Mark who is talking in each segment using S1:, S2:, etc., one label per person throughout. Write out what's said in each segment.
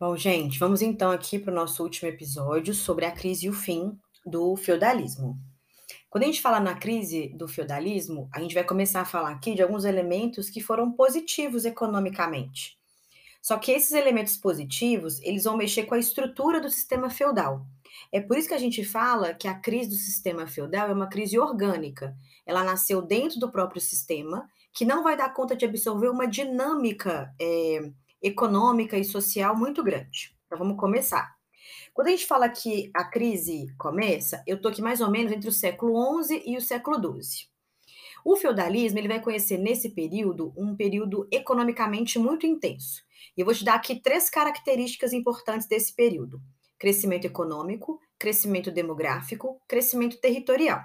S1: Bom, gente, vamos então aqui para o nosso último episódio sobre a crise e o fim do feudalismo. Quando a gente fala na crise do feudalismo, a gente vai começar a falar aqui de alguns elementos que foram positivos economicamente. Só que esses elementos positivos, eles vão mexer com a estrutura do sistema feudal. É por isso que a gente fala que a crise do sistema feudal é uma crise orgânica. Ela nasceu dentro do próprio sistema, que não vai dar conta de absorver uma dinâmica é, econômica e social muito grande. Então vamos começar. Quando a gente fala que a crise começa, eu estou aqui mais ou menos entre o século XI e o século XII. O feudalismo ele vai conhecer nesse período um período economicamente muito intenso. E eu vou te dar aqui três características importantes desse período: crescimento econômico, crescimento demográfico, crescimento territorial.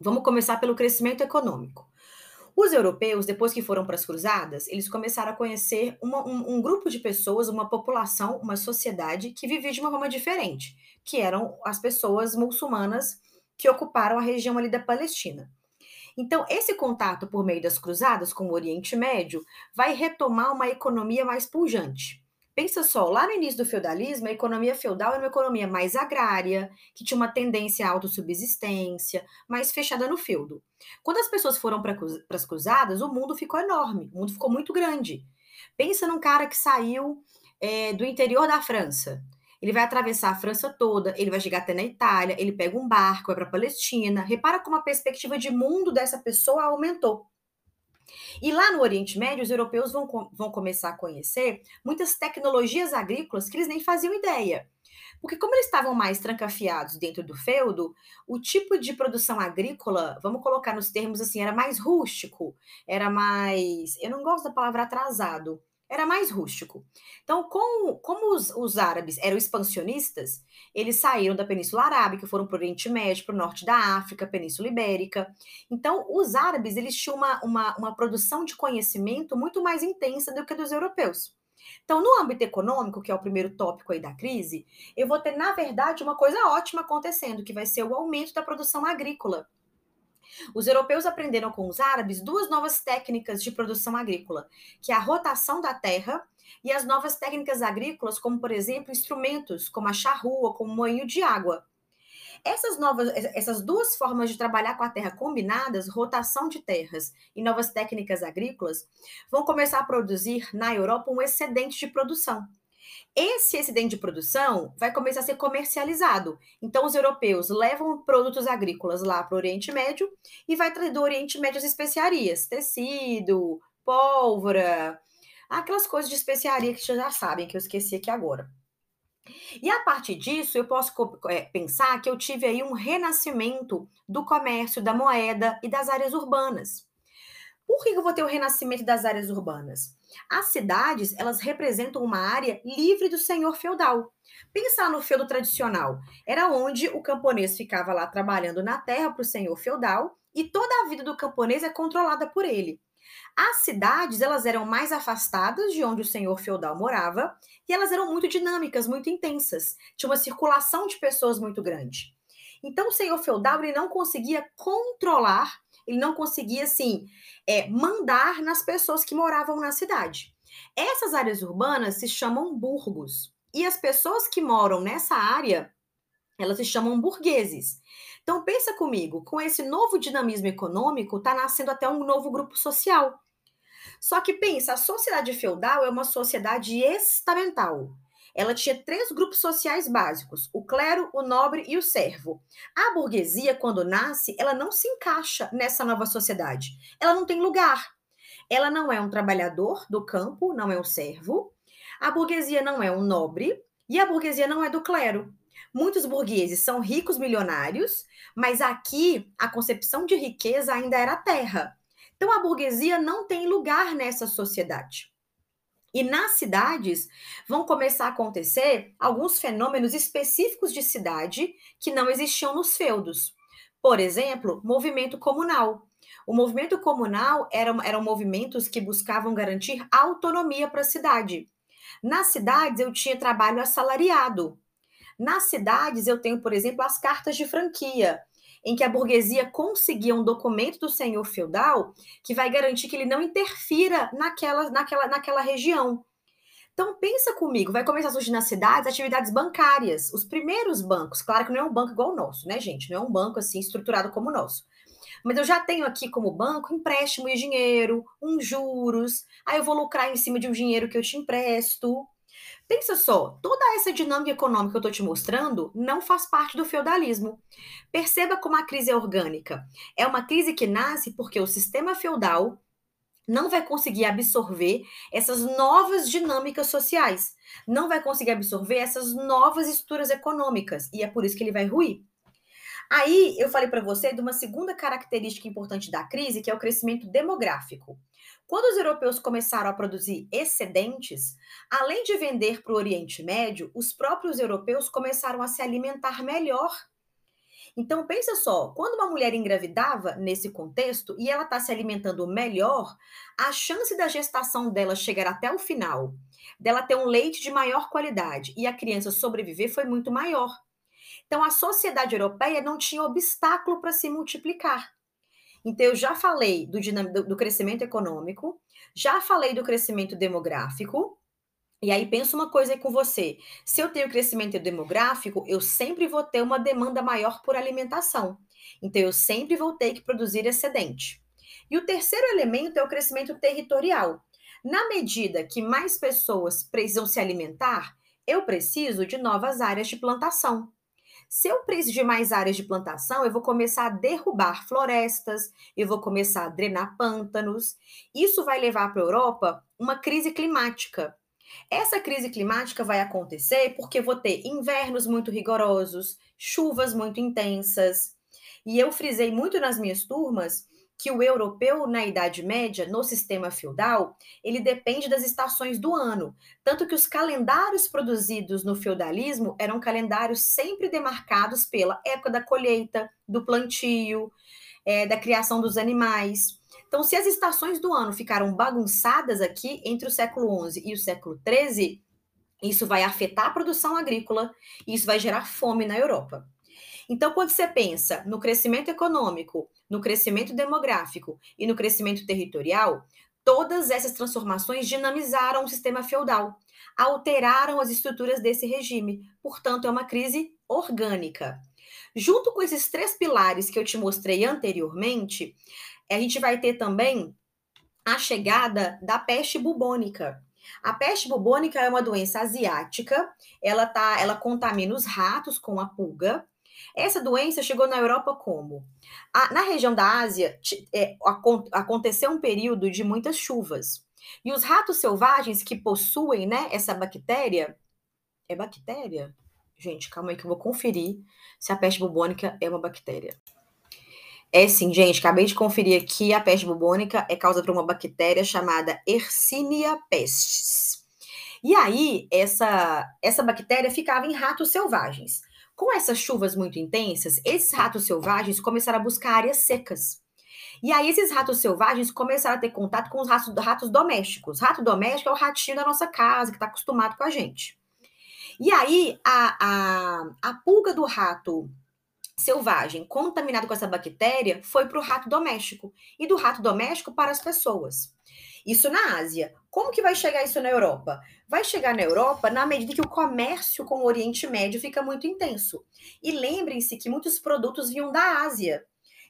S1: Vamos começar pelo crescimento econômico. Os europeus, depois que foram para as cruzadas, eles começaram a conhecer uma, um, um, grupo de pessoas, uma população, uma sociedade que vivia de uma forma diferente, que eram as pessoas muçulmanas que ocuparam a região ali da Palestina. Então, esse contato por meio das cruzadas com o Oriente Médio vai retomar uma economia mais pujante. Pensa só, lá no início do feudalismo, a economia feudal era uma economia mais agrária, que tinha uma tendência à autossubsistência, mais fechada no feudo. Quando as pessoas foram para as cruzadas, o mundo ficou enorme, o mundo ficou muito grande. Pensa num cara que saiu é, do interior da França. Ele vai atravessar a França toda, ele vai chegar até na Itália, ele pega um barco, vai para a Palestina. Repara como a perspectiva de mundo dessa pessoa aumentou. E lá no Oriente Médio, os europeus vão, vão começar a conhecer muitas tecnologias agrícolas que eles nem faziam ideia. Porque, como eles estavam mais trancafiados dentro do feudo, o tipo de produção agrícola, vamos colocar nos termos assim, era mais rústico, era mais. Eu não gosto da palavra atrasado, era mais rústico. Então, com, como os, os, árabes eram expansionistas, eles saíram da Península Arábica, foram para o Oriente Médio, para o norte da África, Península Ibérica. Então, os árabes eles tinham uma, uma, uma produção de conhecimento muito mais intensa do que a dos europeus. Então, no âmbito econômico, que é o primeiro tópico aí da crise, eu vou ter, na verdade, uma coisa ótima acontecendo, que vai ser o aumento da produção agrícola. Os europeus aprenderam com os árabes duas novas técnicas de produção agrícola, que é a rotação da terra e as novas técnicas agrícolas, como por exemplo instrumentos como a charrua, como moinho de água. Essas novas, essas duas formas de trabalhar com a terra combinadas, rotação de terras e novas técnicas agrícolas, vão começar a produzir na Europa um excedente de produção. Esse excedente de produção vai começar a ser comercializado. Então, os europeus levam produtos agrícolas lá para o Oriente Médio e vai trazer do Oriente Médio as especiarias, tecido, pólvora, aquelas coisas de especiaria que vocês já sabem, que eu esqueci aqui agora. E a partir disso, eu posso é, pensar que eu tive aí um renascimento do comércio, da moeda e das áreas urbanas. Por que eu vou ter o renascimento das áreas urbanas? As cidades, elas representam uma área livre do senhor feudal. Pensar no feudo tradicional, era onde o camponês ficava lá trabalhando na terra para o senhor feudal e toda a vida do camponês é controlada por ele. As cidades, elas eram mais afastadas de onde o senhor feudal morava e elas eram muito dinâmicas, muito intensas. Tinha uma circulação de pessoas muito grande. Então, o senhor feudal ele não conseguia controlar ele não conseguia, assim, é, mandar nas pessoas que moravam na cidade. Essas áreas urbanas se chamam burgos. E as pessoas que moram nessa área, elas se chamam burgueses. Então, pensa comigo, com esse novo dinamismo econômico, está nascendo até um novo grupo social. Só que pensa, a sociedade feudal é uma sociedade estamental ela tinha três grupos sociais básicos: o clero, o nobre e o servo. A burguesia, quando nasce, ela não se encaixa nessa nova sociedade. Ela não tem lugar. Ela não é um trabalhador do campo, não é um servo. A burguesia não é um nobre e a burguesia não é do clero. Muitos burgueses são ricos milionários, mas aqui a concepção de riqueza ainda era terra. Então a burguesia não tem lugar nessa sociedade. E nas cidades vão começar a acontecer alguns fenômenos específicos de cidade que não existiam nos feudos. Por exemplo, movimento comunal. O movimento comunal eram, eram movimentos que buscavam garantir autonomia para a cidade. Nas cidades, eu tinha trabalho assalariado. Nas cidades, eu tenho, por exemplo, as cartas de franquia em que a burguesia conseguia um documento do senhor feudal que vai garantir que ele não interfira naquela, naquela, naquela região. Então pensa comigo, vai começar a surgir nas cidades atividades bancárias. Os primeiros bancos, claro que não é um banco igual o nosso, né, gente? Não é um banco assim estruturado como o nosso. Mas eu já tenho aqui como banco empréstimo e dinheiro, uns juros, aí eu vou lucrar em cima de um dinheiro que eu te empresto. Pensa só, toda essa dinâmica econômica que eu estou te mostrando não faz parte do feudalismo. Perceba como a crise é orgânica. É uma crise que nasce porque o sistema feudal não vai conseguir absorver essas novas dinâmicas sociais, não vai conseguir absorver essas novas estruturas econômicas, e é por isso que ele vai ruir. Aí eu falei para você de uma segunda característica importante da crise, que é o crescimento demográfico. Quando os europeus começaram a produzir excedentes, além de vender para o Oriente Médio, os próprios europeus começaram a se alimentar melhor. Então, pensa só, quando uma mulher engravidava nesse contexto e ela está se alimentando melhor, a chance da gestação dela chegar até o final, dela ter um leite de maior qualidade e a criança sobreviver foi muito maior. Então, a sociedade europeia não tinha obstáculo para se multiplicar. Então, eu já falei do, do crescimento econômico, já falei do crescimento demográfico, e aí pensa uma coisa aí com você. Se eu tenho crescimento demográfico, eu sempre vou ter uma demanda maior por alimentação. Então eu sempre vou ter que produzir excedente. E o terceiro elemento é o crescimento territorial. Na medida que mais pessoas precisam se alimentar, eu preciso de novas áreas de plantação. Se eu preciso de mais áreas de plantação, eu vou começar a derrubar florestas, eu vou começar a drenar pântanos. Isso vai levar para a Europa uma crise climática. Essa crise climática vai acontecer porque eu vou ter invernos muito rigorosos, chuvas muito intensas. E eu frisei muito nas minhas turmas que o europeu na Idade Média, no sistema feudal, ele depende das estações do ano. Tanto que os calendários produzidos no feudalismo eram calendários sempre demarcados pela época da colheita, do plantio, é, da criação dos animais. Então, se as estações do ano ficaram bagunçadas aqui entre o século XI e o século XIII, isso vai afetar a produção agrícola e isso vai gerar fome na Europa. Então, quando você pensa no crescimento econômico, no crescimento demográfico e no crescimento territorial, todas essas transformações dinamizaram o sistema feudal, alteraram as estruturas desse regime. Portanto, é uma crise orgânica. Junto com esses três pilares que eu te mostrei anteriormente, a gente vai ter também a chegada da peste bubônica. A peste bubônica é uma doença asiática, ela tá, ela contamina os ratos com a pulga, essa doença chegou na Europa como? A, na região da Ásia, é, aconteceu um período de muitas chuvas. E os ratos selvagens que possuem né, essa bactéria. É bactéria? Gente, calma aí que eu vou conferir se a peste bubônica é uma bactéria. É sim, gente, acabei de conferir aqui. A peste bubônica é causada por uma bactéria chamada Yersinia pestis. E aí, essa, essa bactéria ficava em ratos selvagens. Com essas chuvas muito intensas, esses ratos selvagens começaram a buscar áreas secas. E aí, esses ratos selvagens começaram a ter contato com os ratos, ratos domésticos. Rato doméstico é o ratinho da nossa casa, que está acostumado com a gente. E aí, a, a, a pulga do rato selvagem contaminado com essa bactéria foi para o rato doméstico e do rato doméstico para as pessoas. Isso na Ásia. Como que vai chegar isso na Europa? Vai chegar na Europa na medida que o comércio com o Oriente Médio fica muito intenso. E lembrem-se que muitos produtos vinham da Ásia.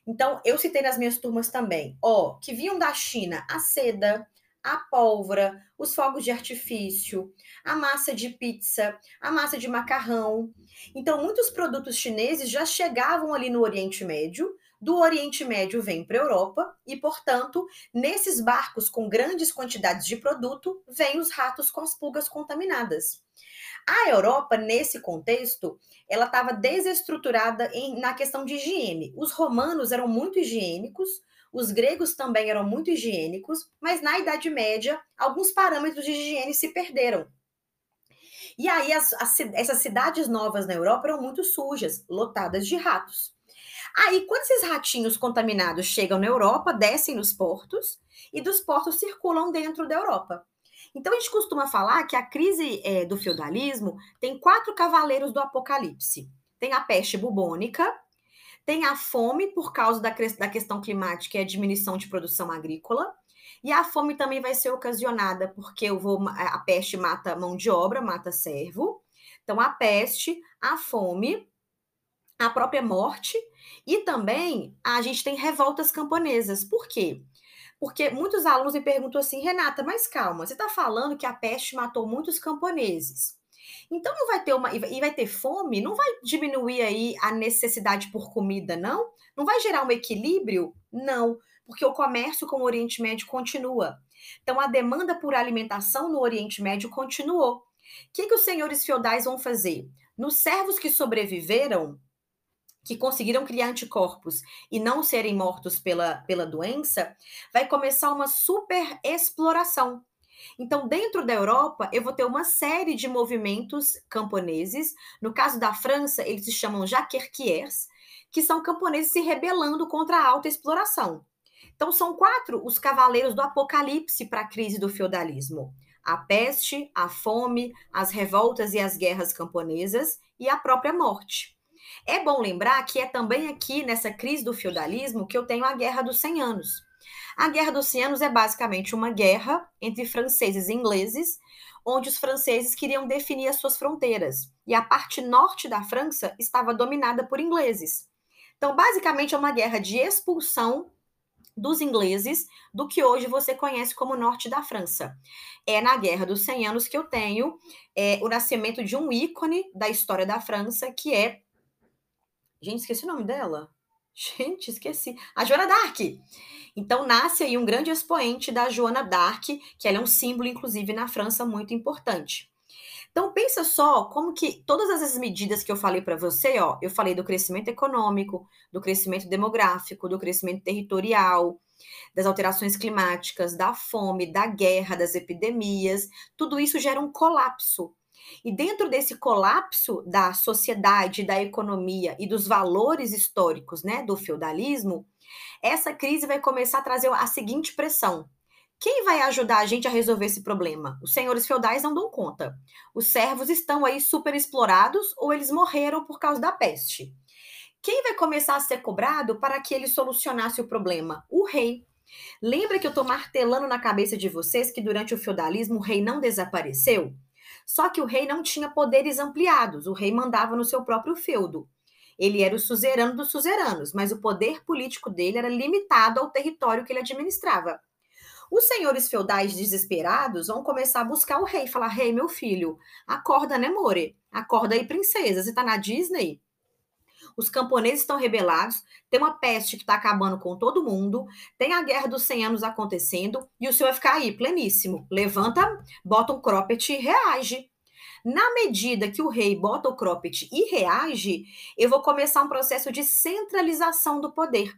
S1: Então, eu citei nas minhas turmas também, ó, que vinham da China a seda, a pólvora, os fogos de artifício, a massa de pizza, a massa de macarrão. Então, muitos produtos chineses já chegavam ali no Oriente Médio, do Oriente Médio vem para a Europa e, portanto, nesses barcos com grandes quantidades de produto, vêm os ratos com as pulgas contaminadas. A Europa, nesse contexto, ela estava desestruturada em, na questão de higiene. Os romanos eram muito higiênicos, os gregos também eram muito higiênicos, mas na Idade Média, alguns parâmetros de higiene se perderam. E aí, as, as, essas cidades novas na Europa eram muito sujas, lotadas de ratos. Aí, quando esses ratinhos contaminados chegam na Europa, descem nos portos e dos portos circulam dentro da Europa. Então, a gente costuma falar que a crise é, do feudalismo tem quatro cavaleiros do apocalipse: tem a peste bubônica, tem a fome por causa da, da questão climática e a diminuição de produção agrícola. E a fome também vai ser ocasionada porque eu vou a peste mata mão de obra, mata servo. Então a peste, a fome, a própria morte e também a gente tem revoltas camponesas. Por quê? Porque muitos alunos me perguntam assim, Renata, mas calma, você está falando que a peste matou muitos camponeses. Então não vai ter uma e vai ter fome, não vai diminuir aí a necessidade por comida, não? Não vai gerar um equilíbrio? Não, porque o comércio com o Oriente Médio continua. Então a demanda por alimentação no Oriente Médio continuou. O que, que os senhores feudais vão fazer? Nos servos que sobreviveram, que conseguiram criar anticorpos e não serem mortos pela, pela doença, vai começar uma super exploração. Então, dentro da Europa, eu vou ter uma série de movimentos camponeses. No caso da França, eles se chamam jaquerquiers, que são camponeses se rebelando contra a alta exploração. Então, são quatro os cavaleiros do apocalipse para a crise do feudalismo: a peste, a fome, as revoltas e as guerras camponesas e a própria morte. É bom lembrar que é também aqui nessa crise do feudalismo que eu tenho a Guerra dos 100 Anos. A Guerra dos 100 Anos é basicamente uma guerra entre franceses e ingleses, onde os franceses queriam definir as suas fronteiras, e a parte norte da França estava dominada por ingleses. Então, basicamente, é uma guerra de expulsão dos ingleses do que hoje você conhece como norte da França. É na Guerra dos 100 Anos que eu tenho é, o nascimento de um ícone da história da França, que é Gente, esqueci o nome dela. Gente, esqueci. A Joana d'Arc. Então nasce aí um grande expoente da Joana d'Arc, que ela é um símbolo, inclusive, na França muito importante. Então pensa só como que todas essas medidas que eu falei para você, ó, eu falei do crescimento econômico, do crescimento demográfico, do crescimento territorial, das alterações climáticas, da fome, da guerra, das epidemias, tudo isso gera um colapso e dentro desse colapso da sociedade, da economia e dos valores históricos né, do feudalismo, essa crise vai começar a trazer a seguinte pressão. Quem vai ajudar a gente a resolver esse problema? Os senhores feudais não dão conta. Os servos estão aí super explorados ou eles morreram por causa da peste. Quem vai começar a ser cobrado para que ele solucionasse o problema? O rei. Lembra que eu estou martelando na cabeça de vocês que durante o feudalismo o rei não desapareceu? Só que o rei não tinha poderes ampliados, o rei mandava no seu próprio feudo. Ele era o suzerano dos suzeranos, mas o poder político dele era limitado ao território que ele administrava. Os senhores feudais desesperados vão começar a buscar o rei, falar: "Rei, meu filho, acorda, né, more? Acorda aí, princesa, você tá na Disney?" Os camponeses estão rebelados, tem uma peste que está acabando com todo mundo, tem a guerra dos 100 anos acontecendo, e o senhor vai ficar aí, pleníssimo. Levanta, bota um cropped e reage. Na medida que o rei bota o cropped e reage, eu vou começar um processo de centralização do poder.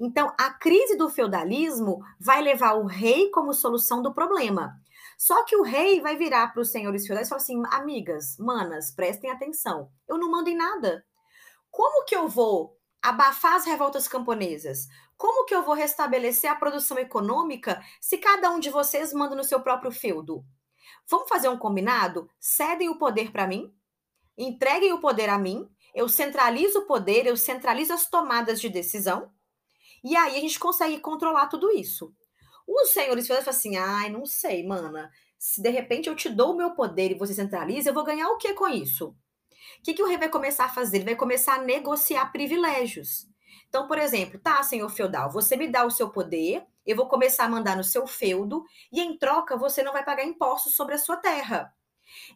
S1: Então, a crise do feudalismo vai levar o rei como solução do problema. Só que o rei vai virar para os senhores feudais e falar assim: amigas, manas, prestem atenção. Eu não mando em nada. Como que eu vou abafar as revoltas camponesas? Como que eu vou restabelecer a produção econômica se cada um de vocês manda no seu próprio feudo? Vamos fazer um combinado? Cedem o poder para mim, entreguem o poder a mim, eu centralizo o poder, eu centralizo as tomadas de decisão, e aí a gente consegue controlar tudo isso. Os senhores falam assim: ai, não sei, mana. Se de repente eu te dou o meu poder e você centraliza, eu vou ganhar o que com isso? O que, que o rei vai começar a fazer? Ele vai começar a negociar privilégios. Então, por exemplo, tá, senhor feudal, você me dá o seu poder, eu vou começar a mandar no seu feudo, e em troca você não vai pagar impostos sobre a sua terra.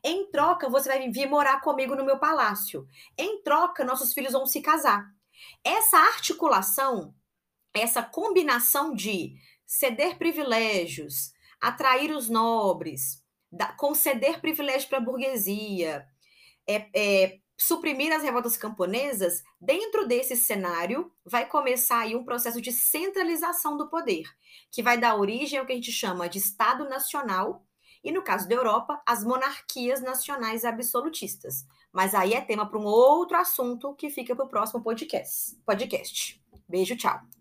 S1: Em troca, você vai vir morar comigo no meu palácio. Em troca, nossos filhos vão se casar. Essa articulação, essa combinação de ceder privilégios, atrair os nobres, conceder privilégio para a burguesia, é, é, suprimir as revoltas camponesas, dentro desse cenário vai começar aí um processo de centralização do poder, que vai dar origem ao que a gente chama de Estado Nacional e, no caso da Europa, as monarquias nacionais absolutistas. Mas aí é tema para um outro assunto que fica para o próximo podcast. podcast. Beijo, tchau.